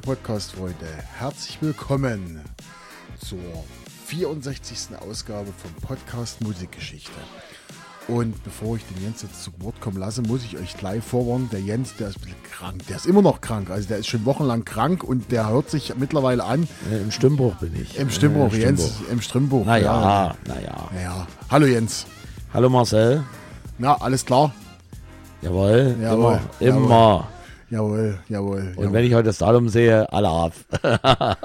Liebe Podcast-Freunde, herzlich willkommen zur 64. Ausgabe vom Podcast Musikgeschichte. Und bevor ich den Jens jetzt zu Wort kommen lasse, muss ich euch gleich vorwarnen, der Jens, der ist ein bisschen krank. Der ist immer noch krank. Also der ist schon wochenlang krank und der hört sich mittlerweile an. Ja, Im Stimmbruch bin ich. Im Stimmbruch, Äh, Jens, im Stimmbruch. Naja, naja. Naja. Hallo Jens. Hallo Marcel. Na, alles klar? Jawohl, Jawohl, immer. Immer. Jawohl, jawohl. Und wenn ich heute das Datum sehe, Alaf.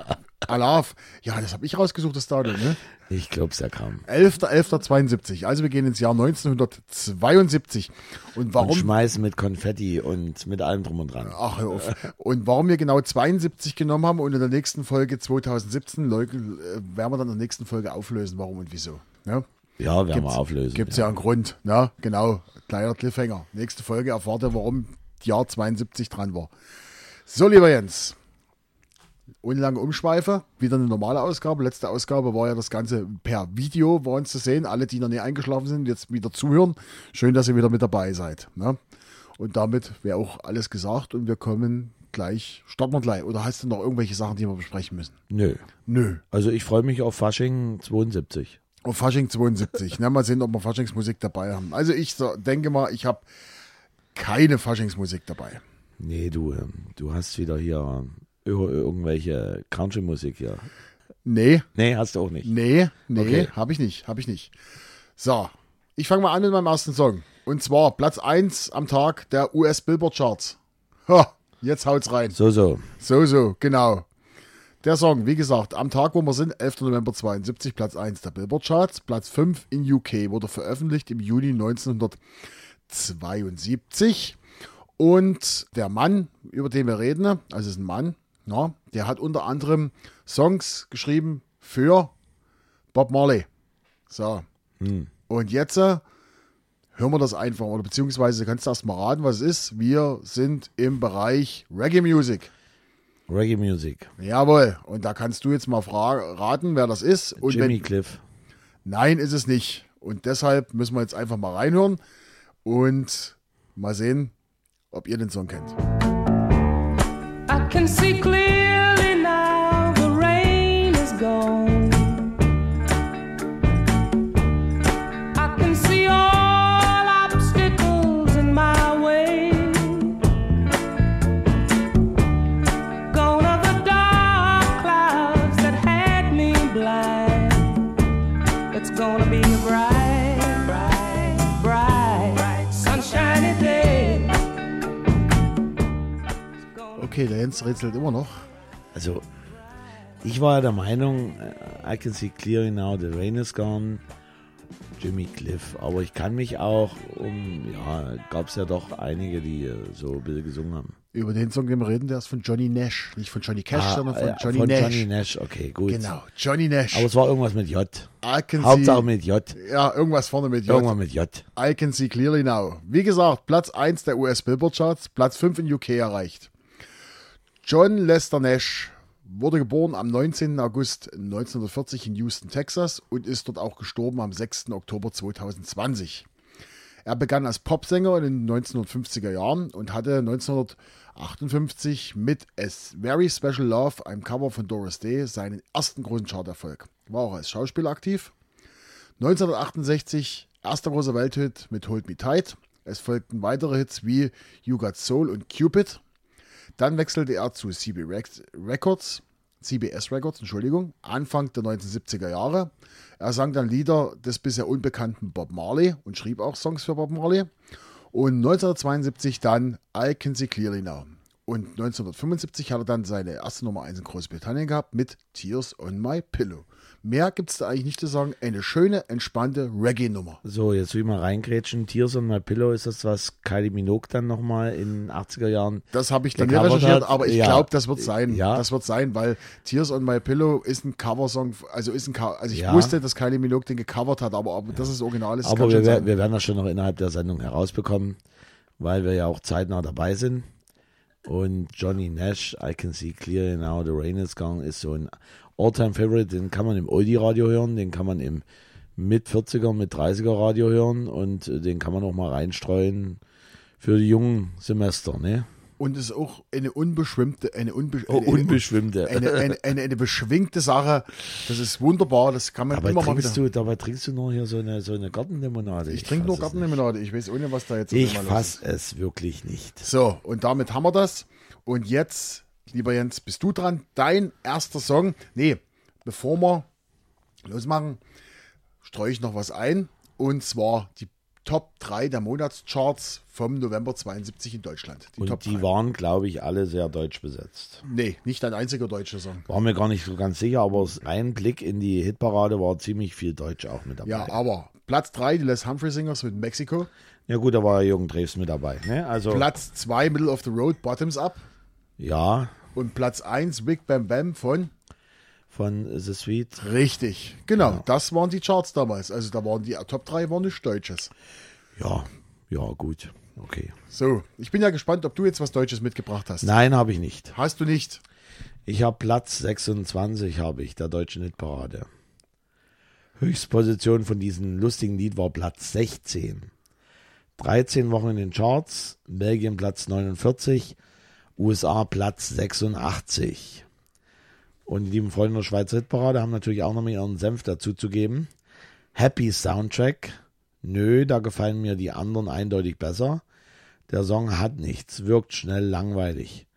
Alaf. Ja, das habe ich rausgesucht, das Datum, ne? Ich glaub's ja kaum. 11.11.72. Also wir gehen ins Jahr 1972. Und Und warum? schmeißen mit Konfetti und mit allem drum und dran. Ach, hör auf. Und warum wir genau 72 genommen haben und in der nächsten Folge 2017 Leute, äh, werden wir dann in der nächsten Folge auflösen, warum und wieso. Ne? Ja, werden wir auflösen. Gibt es ja. einen Grund. Ne? Genau, kleiner Cliffhanger. Nächste Folge erfahrt ihr, warum Jahr 72 dran war. So, lieber Jens. Ohne lange Umschweife, wieder eine normale Ausgabe. Letzte Ausgabe war ja das Ganze per Video bei uns zu sehen. Alle, die noch nie eingeschlafen sind, jetzt wieder zuhören. Schön, dass ihr wieder mit dabei seid. Ne? Und damit wäre auch alles gesagt und wir kommen gleich, starten wir gleich. Oder hast du noch irgendwelche Sachen, die wir besprechen müssen? Nö. Nö. Also ich freue mich auf Fasching 72. Auf Fasching 72. Na, mal sehen, ob wir Faschingsmusik dabei haben. Also ich denke mal, ich habe keine Faschingsmusik dabei. Nee, du, ähm, du hast wieder hier ir- irgendwelche Country-Musik hier. Nee, Nee, hast du auch nicht. nee, nee, Okay. habe ich nicht, habe ich nicht. So, ich fange mal an mit meinem ersten Song. Und zwar Platz 1 am Tag der US Billboard Charts. Ha, jetzt haut's rein. So, so. So, so, genau. Der Song, wie gesagt, am Tag, wo wir sind, 11. November 72, Platz 1 der Billboard Charts, Platz 5 in UK, wurde veröffentlicht im Juni 1972. Und der Mann, über den wir reden, also ist ein Mann, ja, der hat unter anderem Songs geschrieben für Bob Marley. So. Und jetzt äh, hören wir das einfach, oder beziehungsweise kannst du erst mal raten, was es ist. Wir sind im Bereich Reggae Music. Reggae Music. Jawohl. Und da kannst du jetzt mal raten, wer das ist. Und Jimmy wenn, Cliff. nein, ist es nicht. Und deshalb müssen wir jetzt einfach mal reinhören und mal sehen, ob ihr den Song kennt. I can see clearly Okay, der Jens rätselt immer noch. Also, ich war der Meinung, äh, I can see clearly now, the rain is gone. Jimmy Cliff. Aber ich kann mich auch um, ja, gab es ja doch einige, die äh, so bisschen gesungen haben. Über den Song, den wir reden, der ist von Johnny Nash. Nicht von Johnny Cash, Ah, sondern von äh, Johnny von Nash. Johnny Nash, okay, gut. Genau, Johnny Nash. Aber es war irgendwas mit J. I can Hauptsache see, mit J. ja, irgendwas vorne mit J. Irgendwann mit J. I Can See Clearly Now. Wie gesagt, Platz 1 der US Billboard Charts, Platz 5 in UK erreicht. John Lester Nash wurde geboren am 19. August 1940 in Houston, Texas und ist dort auch gestorben am 6. Oktober 2020. Er begann als Popsänger in den 1950er Jahren und hatte 1958 mit A Very Special Love, einem Cover von Doris Day, seinen ersten großen Charterfolg. War auch als Schauspieler aktiv. 1968 erster großer Welthit mit Hold Me Tight. Es folgten weitere Hits wie You Got Soul und Cupid. Dann wechselte er zu CB Records, CBS Records, Entschuldigung, Anfang der 1970er Jahre. Er sang dann Lieder des bisher unbekannten Bob Marley und schrieb auch Songs für Bob Marley. Und 1972 dann I Can See Clearly Now. Und 1975 hat er dann seine erste Nummer 1 in Großbritannien gehabt mit Tears on My Pillow. Mehr gibt es da eigentlich nicht zu sagen. Eine schöne, entspannte Reggae-Nummer. So, jetzt will ich mal reingrätschen. Tears on my Pillow, ist das was Kylie Minogue dann nochmal in den 80er Jahren? Das habe ich dann nicht recherchiert, hat. aber ich Ja. glaube, das wird sein. Ja. Das wird sein, weil Tears on My Pillow ist ein Coversong, also ist ein Co also ich Ja. wusste, dass Kylie Minogue den gecovert hat, aber ob das das Original ist, Aber wir, wir werden das schon noch innerhalb der Sendung herausbekommen, weil wir ja auch zeitnah dabei sind. Und Johnny Nash, I Can See Clearly Now, The Rain Is Gone, ist so ein All-Time-Favorite. Den kann man im Oldie-Radio hören, den kann man im mit 40er, mit 30er Radio hören und äh, den kann man auch mal reinstreuen für die jungen Semester, ne? und es ist auch eine unbeschwemmte, eine, unbe Oh, eine, unbeschwemmte. eine, eine, eine, eine beschwingte Sache. Das ist wunderbar. Das kann man Dabei immer mal trinkst, wieder. du, dabei trinkst du nur hier so eine, so eine Gartenlimonade. Ich trinke nur fass Gartenlimonade. Ich weiß ohne, was da jetzt. Ich los ist. fass es wirklich nicht. So, und damit haben wir das. Und jetzt, lieber Jens, bist du dran. Dein erster Song. Nee, bevor wir losmachen, streue ich noch was ein. Und zwar die Top 3 der Monatscharts vom November 72 in Deutschland. Die Und Top die 3. waren, glaube ich, alle sehr deutsch besetzt. Nee, nicht ein einziger deutscher Song. War mir gar nicht so ganz sicher, aber ein Blick in die Hitparade war ziemlich viel Deutsch auch mit dabei. Ja, aber Platz 3, die Les Humphrey Singers mit Mexiko. Ja gut, da war Jürgen Drews mit dabei. Ne? Also Platz 2, Middle of the Road, Bottoms Up. Ja, Und Platz 1, Big Bam Bam von von The Sweet. Richtig, genau. Das waren die Charts damals. Also da waren die Top 3 waren nicht Deutsches. Ja, ja gut, okay. So, ich bin ja gespannt, ob du jetzt was Deutsches mitgebracht hast. Nein, habe ich nicht. Hast du nicht? Ich habe Platz 26 habe ich der deutschen Hitparade. Höchstposition von diesem lustigen Lied war Platz 16. 13 Wochen in den Charts, Belgien Platz 49, USA Platz 86. Und die lieben Freunde der Schweizer Hitparade haben natürlich auch noch mal ihren Senf dazuzugeben. Happy Soundtrack. Nö, da gefallen mir die anderen eindeutig besser. Der Song hat nichts, wirkt schnell langweilig.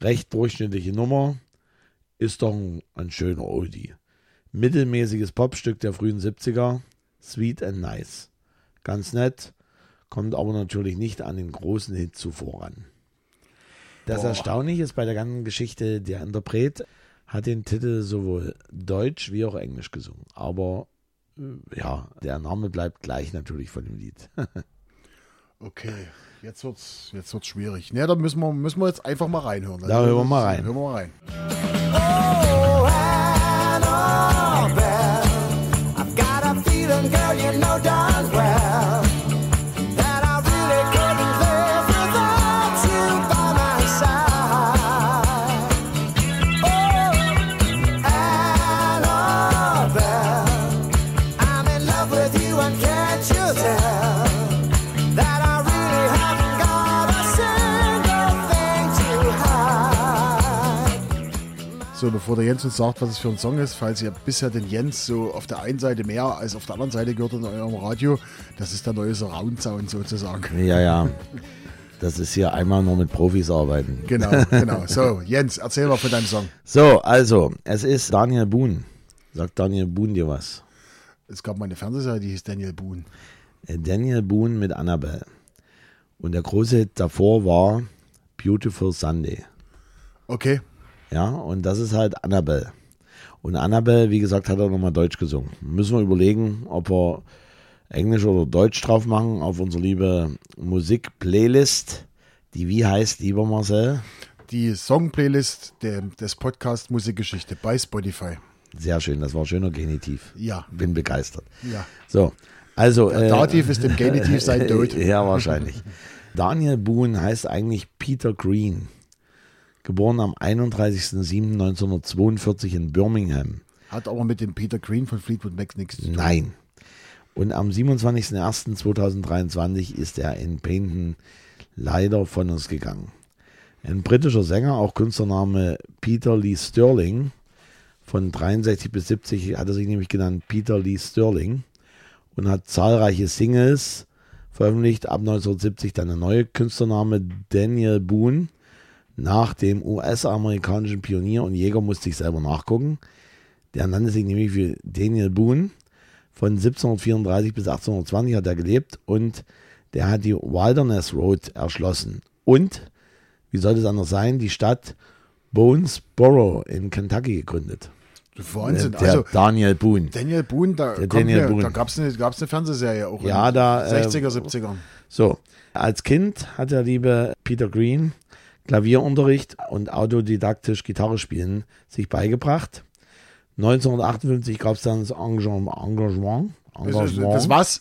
Recht durchschnittliche Nummer, ist doch ein, ein schöner Oldie. Mittelmäßiges Popstück der frühen 70er, sweet and nice. Ganz nett, kommt aber natürlich nicht an den großen Hit zuvor ran. Das Boah. Erstaunliche ist bei der ganzen Geschichte, der Interpret hat den Titel sowohl deutsch wie auch englisch gesungen. Aber äh, ja, der Name bleibt gleich natürlich von dem Lied. Okay, jetzt wird's, jetzt wird's schwierig. Ne, da müssen wir, müssen wir jetzt einfach mal reinhören. Da hören wir mal rein. Hören wir mal rein. Oh, Annabelle, I've got a feeling, girl, you know darn So, bevor der Jens uns sagt, was es für ein Song ist, falls ihr bisher den Jens so auf der einen Seite mehr als auf der anderen Seite gehört in eurem Radio, das ist der neue Surround-Sound sozusagen. ja, ja. Das ist hier einmal nur mit Profis arbeiten. Genau, genau. So, Jens, erzähl mal von deinem Song. So, also, es ist Daniel Boone. Sagt Daniel Boone dir was? Es gab mal eine Fernsehserie, die hieß Daniel Boone. Äh, Daniel Boone mit Annabelle. Und der große Hit davor war Beautiful Sunday. Okay, Ja, und das ist halt Annabelle. Und Annabelle, wie gesagt, hat er nochmal Deutsch gesungen. Müssen wir überlegen, ob wir Englisch oder Deutsch drauf machen auf unsere liebe Musik-Playlist. Die wie heißt, lieber Marcel? die Song-Playlist des Podcast Musikgeschichte bei Spotify. Sehr schön, das war schöner Genitiv. Ja, Bin begeistert. ja. So, also. Der Dativ ist im Genitiv sein Tod. Ja, wahrscheinlich. Daniel Boone heißt eigentlich Peter Green. Geboren am 31.07.1942 in Birmingham. Hat aber mit dem Peter Green von Fleetwood Mac nichts zu tun. Nein. Und am 27.01.2023 ist er in Paynton leider von uns gegangen. Ein britischer Sänger, auch Künstlername Peter Lee Sterling. Von 63 bis 70 hat er sich nämlich genannt Peter Lee Sterling und hat zahlreiche Singles veröffentlicht. Ab 1970 dann der neue Künstlername Daniel Boone. Nach dem US-amerikanischen Pionier und Jäger musste ich selber nachgucken. Der nannte sich nämlich wie Daniel Boone. Von 1734 bis 1820 hat er gelebt und der hat die Wilderness Road erschlossen. Und, wie soll es anders sein, die Stadt Bonesboro in Kentucky gegründet. Wahnsinn. Der Also, Daniel Boone. Daniel Boone, da, Der kommt Daniel mir, Boone. da gab es eine, gab's eine Fernsehserie auch Ja, in äh, 60er, 70er. So, als Kind hat der liebe Peter Green Klavierunterricht und autodidaktisch Gitarre spielen sich beigebracht. 1958 gab es dann das Engagement. Engagement, Das, Engagement. das was?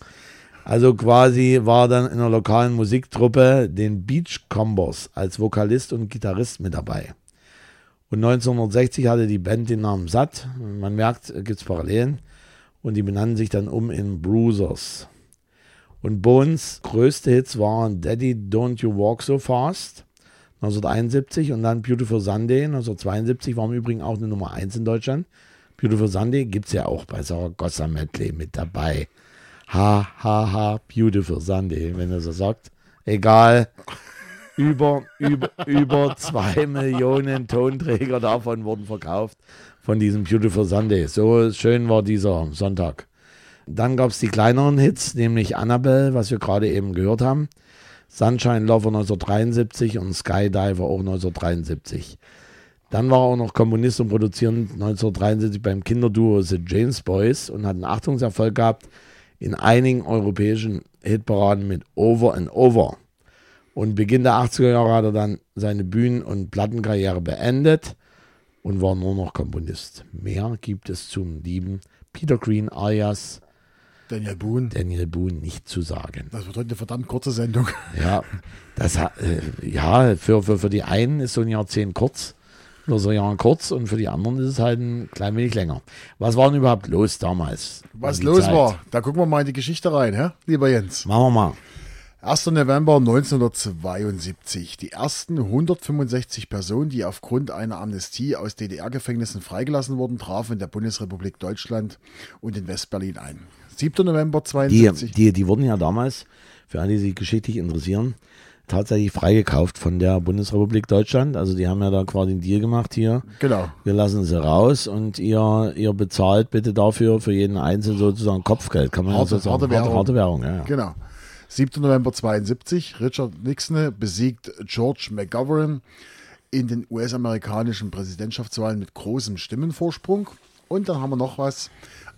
Also quasi war dann in einer lokalen Musiktruppe den Beach Combos als Vokalist und Gitarrist mit dabei. Und 1960 hatte die Band den Namen satt. Man merkt, gibt es Parallelen. Und die benannten sich dann um in Bruisers. Und Bones größte Hits waren Daddy Don't You Walk So Fast 1971 und dann Beautiful Sunday 1972 war im Übrigen auch eine Nummer 1 in Deutschland. Beautiful Sunday gibt es ja auch bei Saragossa Medley mit dabei. Ha, ha, ha, Beautiful Sunday, wenn er so sagt. Egal. Über, über, über zwei Millionen Tonträger davon wurden verkauft von diesem Beautiful Sunday. So schön war dieser Sonntag. Dann gab es die kleineren Hits, nämlich Annabelle, was wir gerade eben gehört haben. Sunshine Lover 1973 und Skydiver auch 1973. Dann war er auch noch Komponist und Produzierend 1973 beim Kinderduo The James Boys und hat einen Achtungserfolg gehabt in einigen europäischen Hitparaden mit Over and Over. Und Beginn der 80er Jahre hat er dann seine Bühnen- und Plattenkarriere beendet und war nur noch Komponist. Mehr gibt es zum lieben Peter Green alias Daniel Boone. Daniel Boone nicht zu sagen. Das wird heute eine verdammt kurze Sendung. Ja, das, äh, ja für, für, für die einen ist so ein Jahrzehnt kurz, nur so ein Jahr kurz und für die anderen ist es halt ein klein wenig länger. Was war denn überhaupt los damals? Was los Zeit? war, da gucken wir mal in die Geschichte rein, hä? lieber Jens. Machen wir mal. 1. November 1972. Die ersten 165 Personen, die aufgrund einer Amnestie aus DDR-Gefängnissen freigelassen wurden, trafen in der Bundesrepublik Deutschland und in Westberlin ein. 7. November Die, 72. die, die wurden ja damals, für alle, die sich geschichtlich interessieren, tatsächlich freigekauft von der Bundesrepublik Deutschland. Also die haben ja da quasi einen Deal gemacht hier. Genau. Wir lassen sie raus und ihr, ihr bezahlt bitte dafür für jeden Einzelnen sozusagen Kopfgeld. Kann man Harte- ja harte Währung. Harte, harte Währung, ja. ja. Genau. 7. November 72. Richard Nixon besiegt George McGovern in den US-amerikanischen Präsidentschaftswahlen mit großem Stimmenvorsprung. Und dann haben wir noch was.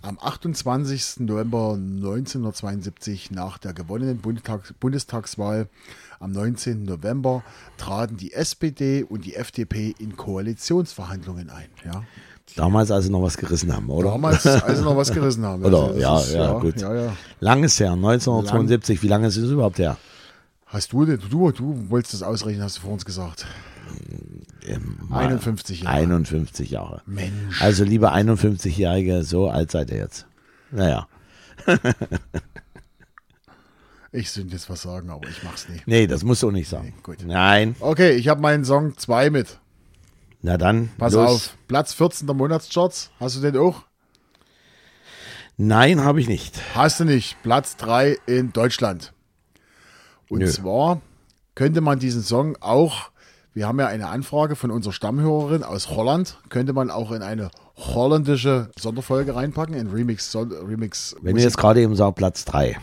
Am 28. November 1972 nach der gewonnenen Bundestag Bundestagswahl am 19. November traten die SPD und die FDP in Koalitionsverhandlungen ein. Ja. Damals, als sie noch was gerissen haben, oder? Damals, als sie noch was gerissen haben. Oder, Also ja, ist- ja, gut. Ja, ja. Lang ist her, 1972. Wie lange ist es überhaupt her? Hast du, du, du wolltest das ausrechnen, hast du vor uns gesagt. Ähm, 51 Jahre. 51 Jahre. Mensch. Also, liebe 51-Jährige, so alt seid ihr jetzt. Naja. Ich sollte jetzt was sagen, aber ich mach's nicht. Nee, das musst du auch nicht sagen. Nee, gut. Nein. Okay, ich habe meinen Song 2 mit. Na dann, Pass los. auf. Platz 14 der Monatscharts. Hast du den auch? Nein, habe ich nicht. Hast du nicht. Platz 3 in Deutschland. Und Nö. zwar könnte man diesen Song auch, wir haben ja eine Anfrage von unserer Stammhörerin aus Holland, könnte man auch in eine holländische Sonderfolge reinpacken, in Remix. Son Remix Wenn ihr jetzt gerade eben sagt, Platz 3.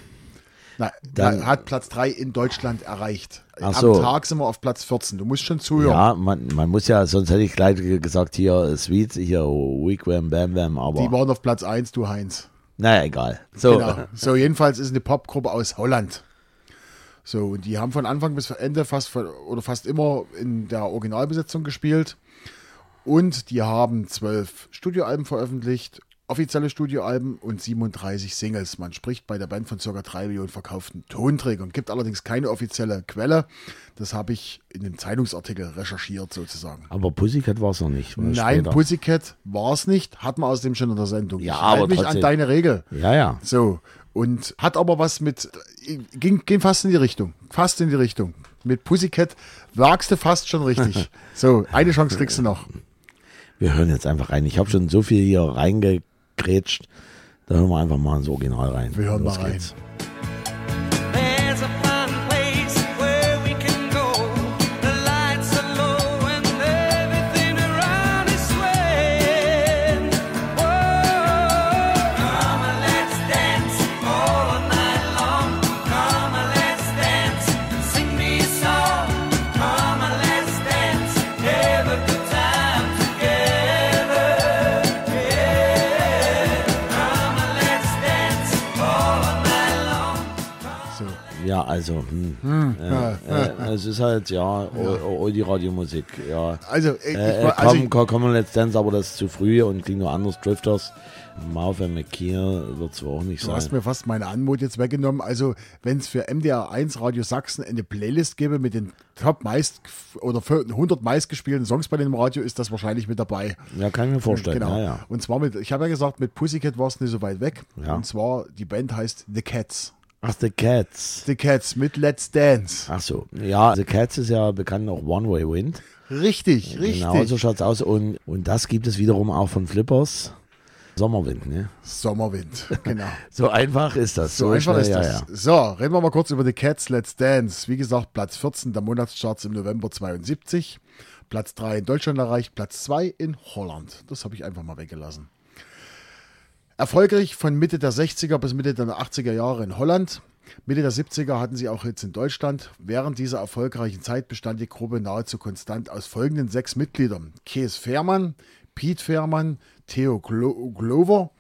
Na, Dann- hat Platz 3 in Deutschland erreicht. Ach Am so. Tag sind wir auf Platz 14. Du musst schon zuhören. Ja, man, man muss ja, sonst hätte ich gleich gesagt, hier Sweet, hier Weak Wham Bam Bam, aber Die waren auf Platz 1, du Heinz. naja, egal. So, Genau. So, jedenfalls ist eine Popgruppe aus Holland. So, und die haben von Anfang bis Ende fast oder fast immer in der Originalbesetzung gespielt. Und die haben zwölf Studioalben veröffentlicht, offizielle Studioalben und 37 Singles. Man spricht bei der Band von ca. 3 Millionen verkauften Tonträgern. Gibt allerdings keine offizielle Quelle. Das habe ich in dem Zeitungsartikel recherchiert sozusagen. aber Pussycat war es noch nicht. Nein, später. Pussycat war es nicht. Hat man außerdem schon in der Sendung. Ja, ich aber halte mich an trotzdem. deine Regel. Ja, ja. So, und hat aber was mit, ging, ging fast in die Richtung, fast in die Richtung. Mit Pussycat wagst du fast schon richtig. So, eine Chance kriegst du noch. Wir hören jetzt einfach rein. Ich habe schon so viel hier reingegrätscht. Da hören wir einfach mal ins Original rein. Wir hören Los mal rein. geht's. Also, hm, äh, äh, es ist halt, ja, o- o- die Radiomusik, ja. also, ich, Äh, ich, äh, also komm, komm, komm, Let's Dance, aber das ist zu früh und klingt nur anders. Drifters, Marvin McKeer wird es wohl auch nicht du sein. hast mir fast meine Anmut jetzt weggenommen. Also, wenn es für MDR 1 Radio Sachsen eine Playlist gäbe mit den Top meist oder 100 meistgespielten Songs bei dem Radio, ist das wahrscheinlich mit dabei. Ja, kann ich mir vorstellen, Genau. ja, ja. Und zwar mit, ich habe ja gesagt, mit Pussycat war es nicht so weit weg. Ja. Und zwar, die Band heißt The Cats. Ach, The Cats. The Cats mit Let's Dance. Ach so. Ja, The Cats ist ja bekannt auch One Way Wind. Richtig, richtig. Genau, so schaut's aus. Und, und das gibt es wiederum auch von Flippers. Sommerwind, ne? Sommerwind, genau. So einfach ist das. So, einfach schnell, ist das. Ja. So, reden wir mal kurz über die Cats Let's Dance. Wie gesagt, Platz 14 der Monatscharts im November 72. Platz 3 in Deutschland erreicht, Platz 2 in Holland. Das habe ich einfach mal weggelassen. Erfolgreich von Mitte der 60er bis Mitte der 80er Jahre in Holland. Mitte der 70er hatten sie auch jetzt in Deutschland. Während dieser erfolgreichen Zeit bestand die Gruppe nahezu konstant aus folgenden sechs Mitgliedern. Kees Fährmann, Piet Fährmann, Theo Glo Glover,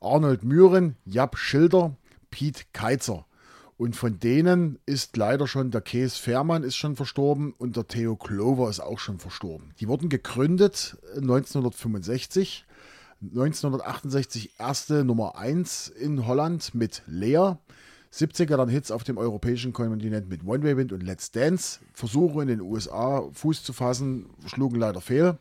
Arnold Mühren, Jap Schilder, Piet Keizer. Und von denen ist leider schon der Kees Fährmann ist schon verstorben und der Theo Glover ist auch schon verstorben. Die wurden gegründet 1965. 1968 erste Nummer 1 in Holland mit Lea. 70er dann Hits auf dem europäischen Kontinent mit One Way Wind und Let's Dance. Versuche in den USA Fuß zu fassen, schlugen leider fehl.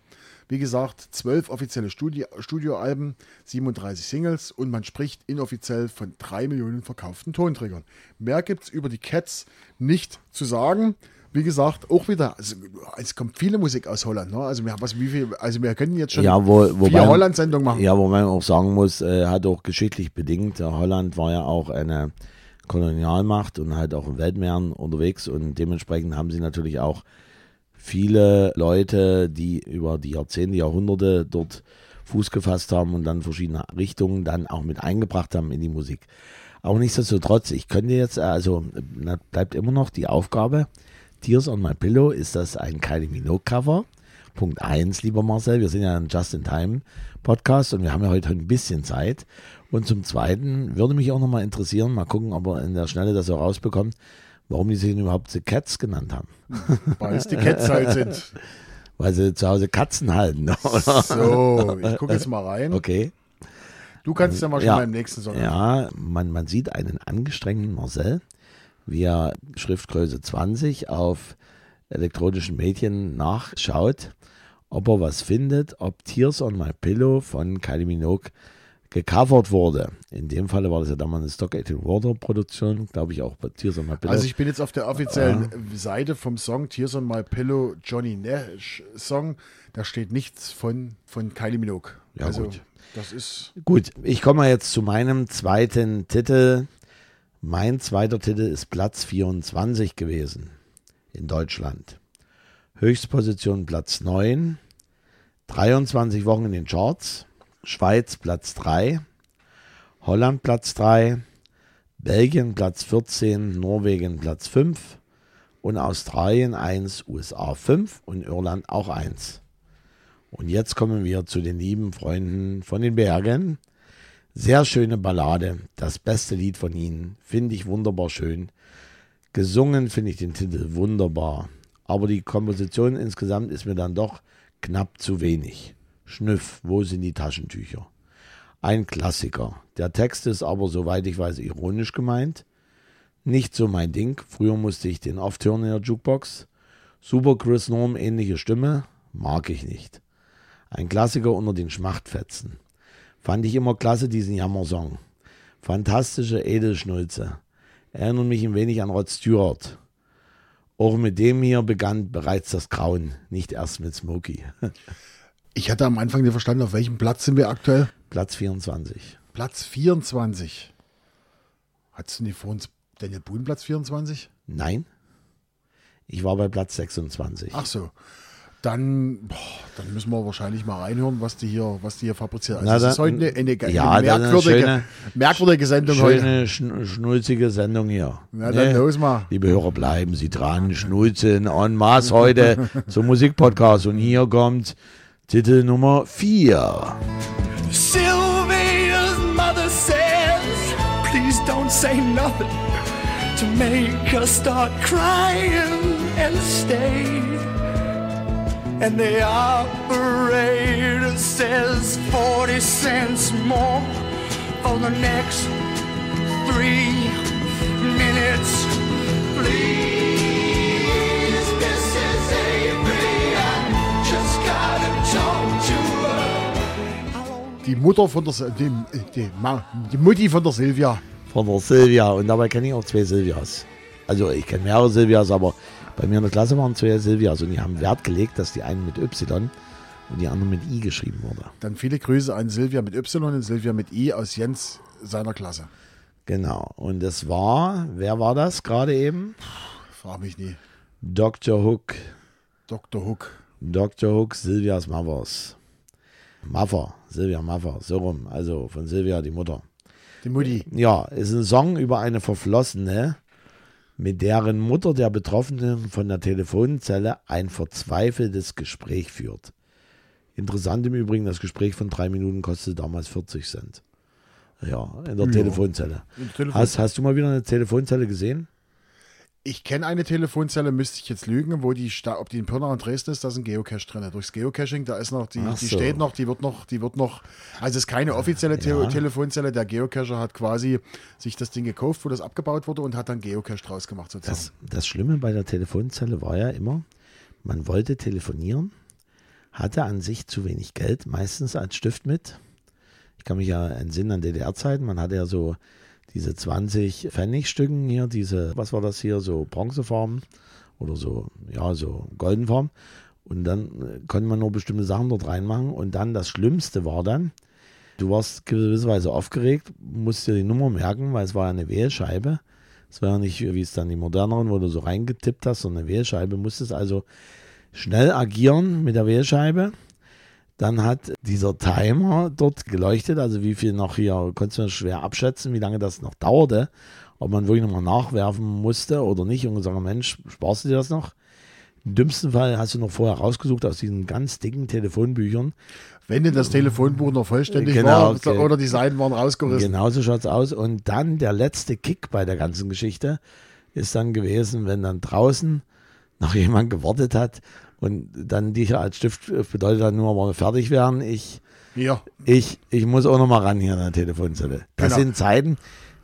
Wie gesagt, zwölf offizielle Studi Studioalben, 37 Singles und man spricht inoffiziell von drei Millionen verkauften Tonträgern. Mehr gibt es über die Cats nicht zu sagen. Wie gesagt, auch wieder, also, es kommt viele Musik aus Holland. Ne? Also, wir, haben was, wie viel, also wir können jetzt schon Ja, wo, wobei, vier Holland-Sendungen machen. Ja, wo man auch sagen muss, äh, hat auch geschichtlich bedingt. Ja, Holland war ja auch eine Kolonialmacht und halt auch in Weltmeeren unterwegs und dementsprechend haben sie natürlich auch viele Leute, die über die Jahrzehnte, Jahrhunderte dort Fuß gefasst haben und dann verschiedene Richtungen dann auch mit eingebracht haben in die Musik. Aber nichtsdestotrotz, ich könnte jetzt, also na, bleibt immer noch die Aufgabe, Tears on My Pillow, ist das ein Kylie Minogue Cover? Punkt eins, lieber Marcel, wir sind ja ein Just-in-Time-Podcast und wir haben ja heute ein bisschen Zeit. Und zum Zweiten würde mich auch nochmal interessieren, mal gucken, ob wir in der Schnelle das so rausbekommt, warum die sich überhaupt The Cats genannt haben. Weil es die Cats halt sind. Weil sie zu Hause Katzen halten, oder? So, ich gucke jetzt mal rein. Okay. Du kannst ja mal schon Ja. mal im nächsten Song. Ja, man, man sieht einen angestrengten Marcel, wie er Schriftgröße 20 auf elektronischen Medien nachschaut, ob er was findet, ob Tears on My Pillow von Kylie Minogue gecovert wurde. In dem Falle war das ja damals eine Stock 18 Water Produktion, glaube ich auch bei Tears on My Pillow. Also ich bin jetzt auf der offiziellen Seite vom Song Tears on My Pillow Johnny Nash Song. Da steht nichts von, von Kylie Minogue. Ja, also gut. das ist Gut, ich komme jetzt zu meinem zweiten Titel. Mein zweiter Titel ist Platz 24 gewesen in Deutschland. Höchstposition Platz 9, 23 Wochen in den Charts, Schweiz Platz 3, Holland Platz 3, Belgien Platz 14, Norwegen Platz 5 und Australien 1, USA 5 und Irland auch 1. Und jetzt kommen wir zu den lieben Freunden von den Bergen. Sehr schöne Ballade, das beste Lied von ihnen, finde ich wunderbar schön. Gesungen finde ich den Titel wunderbar, aber die Komposition insgesamt ist mir dann doch knapp zu wenig. Schnüff, wo sind die Taschentücher? Ein Klassiker. Der Text ist aber, soweit ich weiß, ironisch gemeint. Nicht so mein Ding. Früher musste ich den oft hören in der Jukebox. Super Chris Norm, ähnliche Stimme, mag ich nicht. Ein Klassiker unter den Schmachtfetzen. Fand ich immer klasse, diesen Jammersong. Fantastische Edelschnulze. Erinnert mich ein wenig an Rod Stewart. Auch mit dem hier begann bereits das Grauen, nicht erst mit Smokey. Ich hatte am Anfang nicht verstanden, auf welchem Platz sind wir aktuell? Platz 24. Platz 24. Hattest du nicht vor uns Daniel Boone Platz 24? Nein. Ich war bei Platz 26. Ach so. Dann, boah, dann müssen wir wahrscheinlich mal reinhören, was die hier, was die hier fabrizieren. Also Na, es ist heute eine, eine, Ja, eine eine merkwürdige, schöne- merkwürdige Sendung heute. Schöne, schn schnulzige Sendung hier. Na dann los mal. Liebe Hörer, bleiben Sie dran. Schnulzen en masse heute zum Musikpodcast. Und hier kommt Titel Nummer 4. Sylvia's mother says, please don't say nothing to make her start crying and stay. And the operator says 40 cents more for the next three minutes. Please, Mrs. Avery, I just gotta talk to her. Die Mutter von der, die, die, die Mutti von der Silvia. von der Silvia. Und dabei kenne ich auch zwei Silvias. Also ich kenne mehrere Silvias, aber bei mir in der Klasse waren zwei Silvias und die haben Wert gelegt, dass die eine mit Y und die andere mit I geschrieben wurde. Dann viele Grüße an Silvia mit Y und Silvia mit I aus Jens seiner Klasse. Genau. Und es war, wer war das gerade eben? Frag mich nie. Dr. Hook. Dr. Hook. Dr. Hook, Silvias Mothers. Maffer, Silvia Maffer, so rum. Also von Silvia, die Mutter. Die Mutti. Ja, ist ein Song über eine Verflossene, mit deren Mutter der Betroffenen von der Telefonzelle ein verzweifeltes Gespräch führt. Interessant im Übrigen, das Gespräch von drei Minuten kostete damals 40 Cent. Ja, in der Ja. Telefonzelle. Telefon- Hast, hast du mal wieder eine Telefonzelle gesehen? Ich kenne eine Telefonzelle, müsste ich jetzt lügen, wo die, sta- ob die in Pirna und Dresden ist, da ist ein Geocache drin. Durchs Geocaching, da ist noch, die, Ach die so. steht noch, die wird noch, die wird noch, also es ist keine offizielle Te Ja. Telefonzelle, der Geocacher hat quasi sich das Ding gekauft, wo das abgebaut wurde und hat dann Geocache draus gemacht sozusagen. Das, das Schlimme bei der Telefonzelle war ja immer, man wollte telefonieren, hatte an sich zu wenig Geld, meistens als Stift mit. Ich kann mich ja entsinnen an DDR-Zeiten, man hatte ja so diese 20 Pfennigstücken hier, diese, was war das hier, so Bronzefarben oder so, ja, so Goldenfarben. Und dann äh, konnte man nur bestimmte Sachen dort reinmachen. Und dann das Schlimmste war dann, du warst gewisserweise aufgeregt, musst dir die Nummer merken, weil es war ja eine Wählscheibe. Es war ja nicht, wie es dann die moderneren, wo du so reingetippt hast, sondern eine Wählscheibe. Musstest also schnell agieren mit der Wählscheibe. Dann hat dieser Timer dort geleuchtet, also wie viel noch hier, konntest du schwer abschätzen, wie lange das noch dauerte, ob man wirklich nochmal nachwerfen musste oder nicht und gesagt, Mensch, sparst du dir das noch? Im dümmsten Fall hast du noch vorher rausgesucht aus diesen ganz dicken Telefonbüchern. Wenn denn das Telefonbuch noch vollständig Genau, war okay. oder die Seiten waren rausgerissen. Genauso schaut's aus. Und dann der letzte Kick bei der ganzen Geschichte ist dann gewesen, wenn dann draußen noch jemand gewartet hat und dann dich als Stift bedeutet dann nur, mal fertig werden. Ich, Ja, ich, ich muss auch noch mal ran hier an der Telefonzelle. Das Genau. sind Zeiten,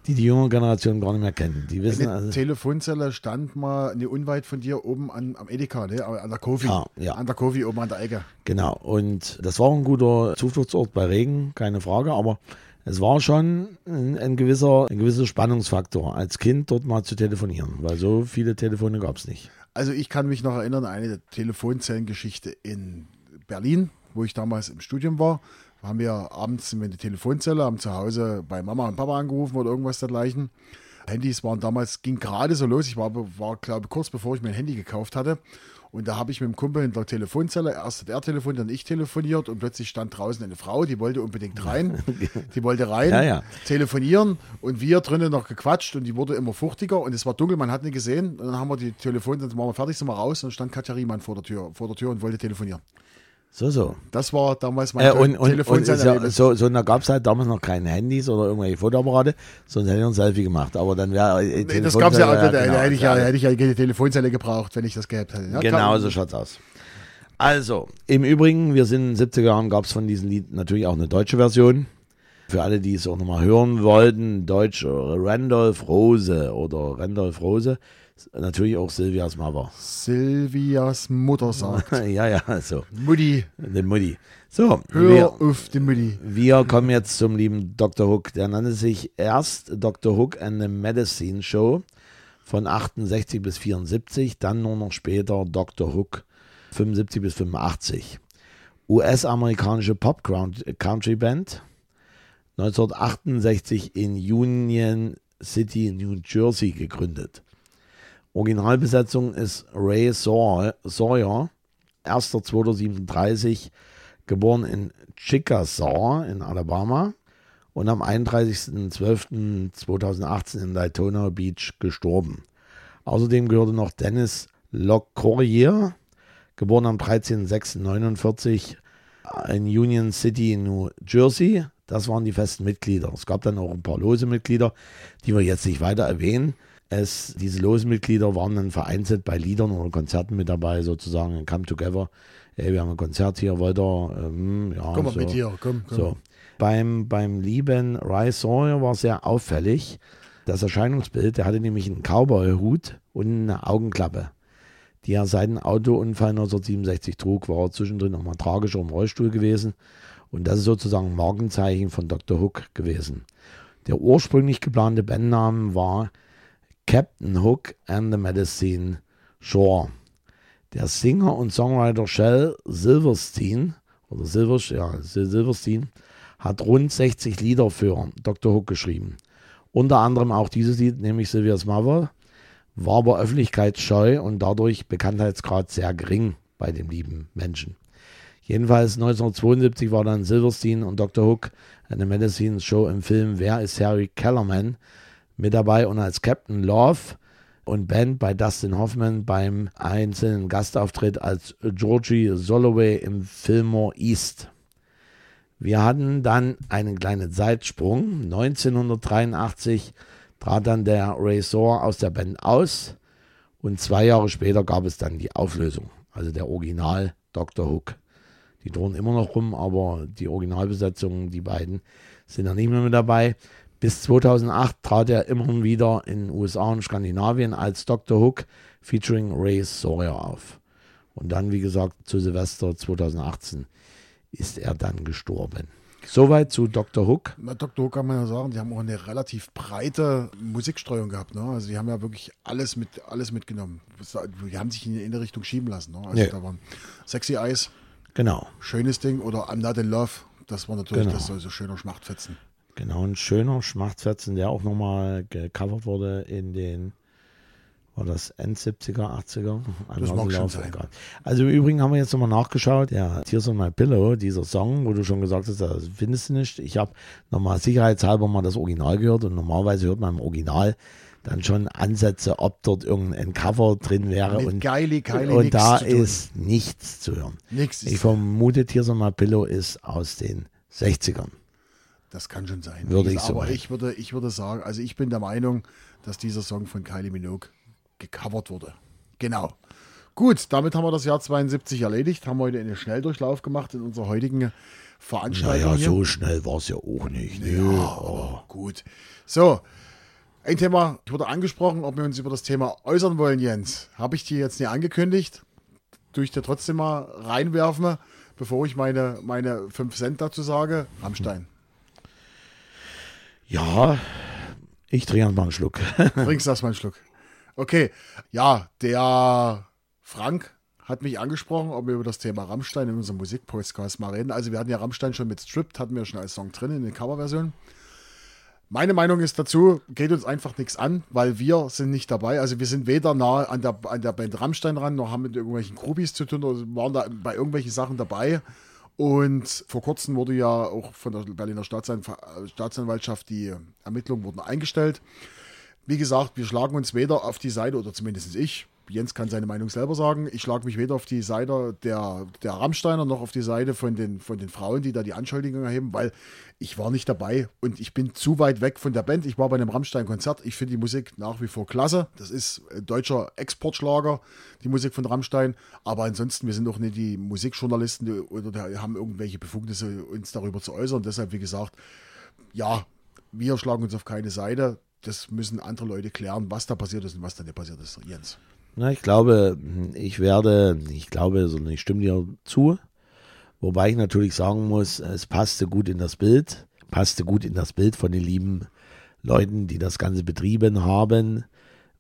die die junge Generation gar nicht mehr kennen. Die wissen eine also, Telefonzelle stand mal ne, unweit von dir oben an, am Edeka, ne, an der Kofi. Ah, ja. An der Kofi oben an der Ecke. genau. Und das war ein guter Zufluchtsort bei Regen, keine Frage, aber es war schon ein, ein gewisser, ein gewisser Spannungsfaktor, als Kind dort mal zu telefonieren, weil so viele Telefone gab's nicht. Also ich kann mich noch erinnern eine Telefonzellengeschichte in Berlin, wo ich damals im Studium war. Haben wir abends in die Telefonzelle, haben zu Hause bei Mama und Papa angerufen oder irgendwas dergleichen. Handys waren damals, ging gerade so los. Ich war, war glaube kurz bevor ich mein Handy gekauft hatte. Und da habe ich mit dem Kumpel in der Telefonzelle, erst hat er telefoniert, dann ich telefoniert und plötzlich stand draußen eine Frau, die wollte unbedingt rein. Die wollte rein, Ja, ja. telefonieren und wir drinnen noch gequatscht und die wurde immer fuchtiger und es war dunkel, man hat nicht gesehen. Und dann haben wir die Telefon, dann waren wir fertig, sind wir raus und dann stand Katja Riemann vor der Tür, vor der Tür und wollte telefonieren. So, so. Das war damals mein Äh, und, und, und so, Telefonzellenerlebnis. so, so da gab es halt damals noch keine Handys oder irgendwelche Fotoapparate, sonst hätte ich ein Selfie gemacht. Aber dann wäre. äh, Nee, das gab es ja, Telefonzelle, da, da, genau, hätte, ich ja, ja, hätte ich ja keine Telefonzelle gebraucht, wenn ich das gehabt hätte. Ja, Genau kann- so schaut's aus. Also, im Übrigen, wir sind in den 70er Jahren, gab es von diesem Lied natürlich auch eine deutsche Version. Für alle, die es auch nochmal hören wollten, Deutsch äh, Randolph Rose oder Randolph Rose, natürlich auch Silvias Mother. Silvias Mutter sagt. ja, ja, so, Mutti, die Mutti. So, hör wir, auf die Mutti. Wir kommen jetzt zum lieben Dr. Hook. Der nannte sich erst Dr. Hook and the Medicine Show von 68 bis 74, dann nur noch später Dr. Hook 75 bis 85. US-amerikanische Pop-Country Band. 1968 in Union City, New Jersey gegründet. Originalbesetzung ist Ray Saw- Sawyer, 1.237, geboren in Chickasaw in Alabama und am 31.12.2018 in Daytona Beach gestorben. Außerdem gehörte noch Dennis Lockorier, geboren am 13.06.49 in Union City, New Jersey. Das waren die festen Mitglieder. Es gab dann auch ein paar lose Mitglieder, die wir jetzt nicht weiter erwähnen. Es, diese losen Mitglieder waren dann vereinzelt bei Liedern oder Konzerten mit dabei, sozusagen ein Come Together. Ey, wir haben ein Konzert hier, wollt ihr? Ähm, ja, Komm mal so. mit hier, komm, komm. So. Beim, beim lieben Ry Sawyer war sehr auffällig. Das Erscheinungsbild, der hatte nämlich einen Cowboy-Hut und eine Augenklappe, die er seit dem Autounfall 1967 trug, war er zwischendrin nochmal tragisch im Rollstuhl gewesen. Und das ist sozusagen ein Markenzeichen von Dr. Hook gewesen. Der ursprünglich geplante Bandname war Captain Hook and the Medicine Shore. Der Singer und Songwriter Shell Silverstein oder Silver, ja, Sil- Silverstein hat rund 60 Lieder für Dr. Hook geschrieben. Unter anderem auch dieses Lied, nämlich Sylvia's Mother, war aber öffentlichkeitsscheu und dadurch Bekanntheitsgrad sehr gering bei dem lieben Menschen. Jedenfalls 1972 war dann Silverstein und Dr. Hook eine Medicine Show im Film Wer ist Harry Kellerman mit dabei und als Captain Love und Band bei Dustin Hoffman beim einzelnen Gastauftritt als Georgie Soloway im Fillmore East. Wir hatten dann einen kleinen Zeitsprung. 1983 trat dann der Ray Soar aus der Band aus und zwei Jahre später gab es dann die Auflösung, also der Original Dr. Hook. Die drohen immer noch rum, aber die Originalbesetzungen, die beiden, sind da nicht mehr mit dabei. Bis 2008 trat er immer wieder in den USA und Skandinavien als Dr. Hook featuring Ray Sawyer auf. Und dann, wie gesagt, zu Silvester 2018 ist er dann gestorben. Soweit zu Dr. Hook. Na, Dr. Hook kann man ja sagen, die haben auch eine relativ breite Musikstreuung gehabt. Ne? Also die haben ja wirklich alles mit alles mitgenommen. Die haben sich in eine Richtung schieben lassen. Ne? Also Ja. da waren Sexy Eyes, Genau, schönes Ding oder I'm Not in Love. Das war natürlich Genau. das so, so schöner Schmachtfetzen. Genau, ein schöner Schmachtfetzen, der auch nochmal gecovert wurde in den, war das End-70er, 80er? Das mag schon sein. egal. Also im Übrigen haben wir jetzt nochmal nachgeschaut, ja, Tears on My Pillow, dieser Song, wo du schon gesagt hast, das findest du nicht. Ich habe nochmal sicherheitshalber mal das Original gehört und normalerweise hört man im Original dann schon Ansätze, ob dort irgendein Cover drin wäre Mit und, Geili, Keili und nichts da ist nichts zu hören. Nix Ich vermute, Tears on My Pillow ist aus den 60ern. Das kann schon sein. Würde ich so Aber meinen. ich würde, ich würde sagen, also ich bin der Meinung, dass dieser Song von Kylie Minogue gecovert wurde. Genau. Gut, damit haben wir das Jahr 72 erledigt, haben heute einen Schnelldurchlauf gemacht in unserer heutigen Veranstaltung. Naja, hier. so schnell war es ja auch nicht. Ne? Oh, gut. So, ein Thema wurde angesprochen, ob wir uns über das Thema äußern wollen, Jens. Habe ich dir jetzt nicht angekündigt. Tue ich dir trotzdem mal reinwerfen, bevor ich meine, meine 5 Cent dazu sage. Rammstein. Ja, ich trinke mal einen Schluck. Trinkst das mal einen Schluck. Okay, ja, der Frank hat mich angesprochen, ob wir über das Thema Rammstein in unserem Musikpodcast mal reden. Also wir hatten ja Rammstein schon mit Stripped, hatten wir schon als Song drin in der Coverversion. Meine Meinung ist dazu, geht uns einfach nichts an, weil wir sind nicht dabei. Also wir sind weder nah an der, an der Band Rammstein ran, noch haben mit irgendwelchen Groupies zu tun oder waren da bei irgendwelchen Sachen dabei. Und vor kurzem wurde ja auch von der Berliner Staatsanw Staatsanwaltschaft die Ermittlungen wurden eingestellt. Wie gesagt, wir schlagen uns weder auf die Seite, oder zumindest ich, Jens kann seine Meinung selber sagen, ich schlage mich weder auf die Seite der, der Rammsteiner noch auf die Seite von den, von den Frauen, die da die Anschuldigungen erheben, weil ich war nicht dabei und ich bin zu weit weg von der Band. Ich war bei einem Rammstein-Konzert. Ich finde die Musik nach wie vor klasse. Das ist deutscher Exportschlager, die Musik von Rammstein. Aber ansonsten, wir sind doch nicht die Musikjournalisten oder die haben irgendwelche Befugnisse, uns darüber zu äußern. Deshalb, wie gesagt, ja, wir schlagen uns auf keine Seite. Das müssen andere Leute klären, was da passiert ist und was da nicht passiert ist. Jens. Na, ich glaube, ich werde, ich glaube, sondern ich stimme dir zu. Wobei ich natürlich sagen muss, es passte gut in das Bild, passte gut in das Bild von den lieben Leuten, die das Ganze betrieben haben.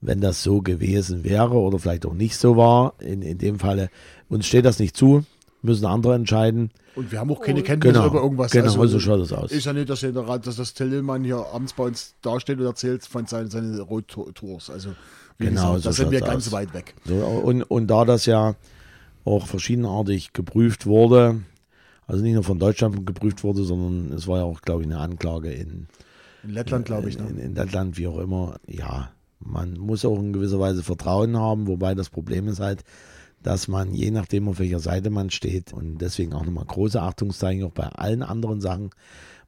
Wenn das so gewesen wäre oder vielleicht auch nicht so war, in, in dem Falle, uns steht das nicht zu, müssen andere entscheiden. Und wir haben auch keine Kenntnis Genau, über irgendwas. genau, so schaut es aus. Ist ja nicht, dass, der, dass das Tillmann hier abends bei uns dasteht und erzählt von seinen, seinen Roadtours. Also, Genau, gesagt, so da sind wir ganz aus. weit weg. So, und, und da das ja auch verschiedenartig geprüft wurde, also nicht nur von Deutschland geprüft wurde, sondern es war ja auch, glaube ich, eine Anklage in, In Lettland, glaube ich. in, Ne? in, in Lettland, wie auch immer. Ja, man muss auch in gewisser Weise Vertrauen haben, wobei das Problem ist halt, dass man, je nachdem, auf welcher Seite man steht, und deswegen auch nochmal große Achtungszeichen auch bei allen anderen Sachen,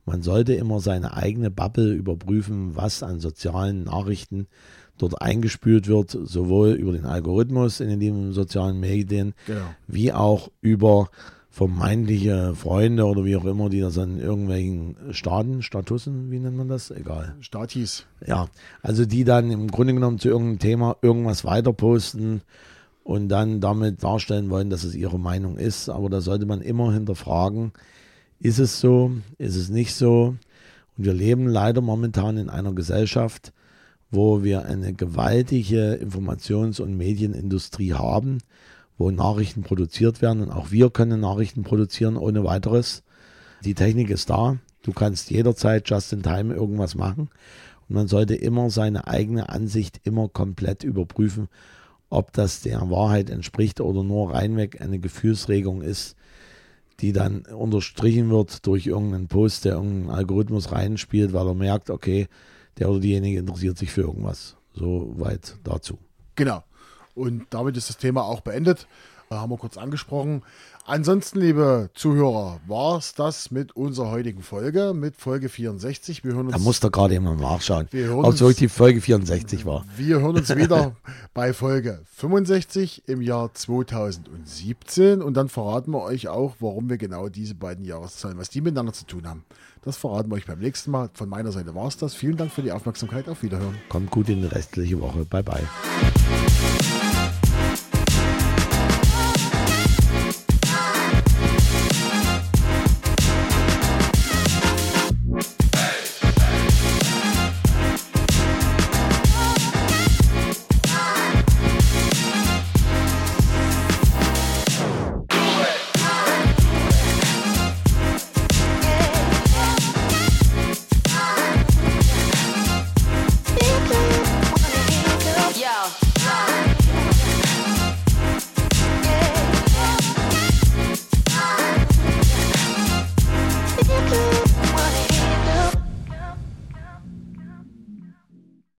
man sollte immer seine eigene Bubble überprüfen, was an sozialen Nachrichten dort eingespült wird, sowohl über den Algorithmus in den sozialen Medien, Genau. wie auch über vermeintliche Freunde oder wie auch immer, die das an irgendwelchen Staaten, Statussen, wie nennt man das? Egal. Statis. Ja, also die dann im Grunde genommen zu irgendeinem Thema irgendwas weiter posten und dann damit darstellen wollen, dass es ihre Meinung ist. Aber da sollte man immer hinterfragen, ist es so, ist es nicht so? Und wir leben leider momentan in einer Gesellschaft, wo wir eine gewaltige Informations- und Medienindustrie haben, wo Nachrichten produziert werden. Und auch wir können Nachrichten produzieren ohne weiteres. Die Technik ist da. Du kannst jederzeit just in time irgendwas machen. Und man sollte immer seine eigene Ansicht immer komplett überprüfen, ob das der Wahrheit entspricht oder nur reinweg eine Gefühlsregung ist, die dann unterstrichen wird durch irgendeinen Post, der irgendeinen Algorithmus reinspielt, weil er merkt, okay, der oder diejenige interessiert sich für irgendwas. So weit dazu. Genau. Und damit ist das Thema auch beendet. Äh, haben wir kurz angesprochen. Ansonsten, liebe Zuhörer, war es das mit unserer heutigen Folge, mit Folge 64. Wir hören uns, Da muss doch gerade jemand nachschauen, ob es wirklich die Folge 64 war. wir hören uns wieder bei Folge 65 im Jahr 2017 und dann verraten wir euch auch, warum wir genau diese beiden Jahreszahlen, was die miteinander zu tun haben. Das verraten wir euch beim nächsten Mal. Von meiner Seite war es das. Vielen Dank für die Aufmerksamkeit. Auf Wiederhören. Kommt gut in die restliche Woche. Bye bye.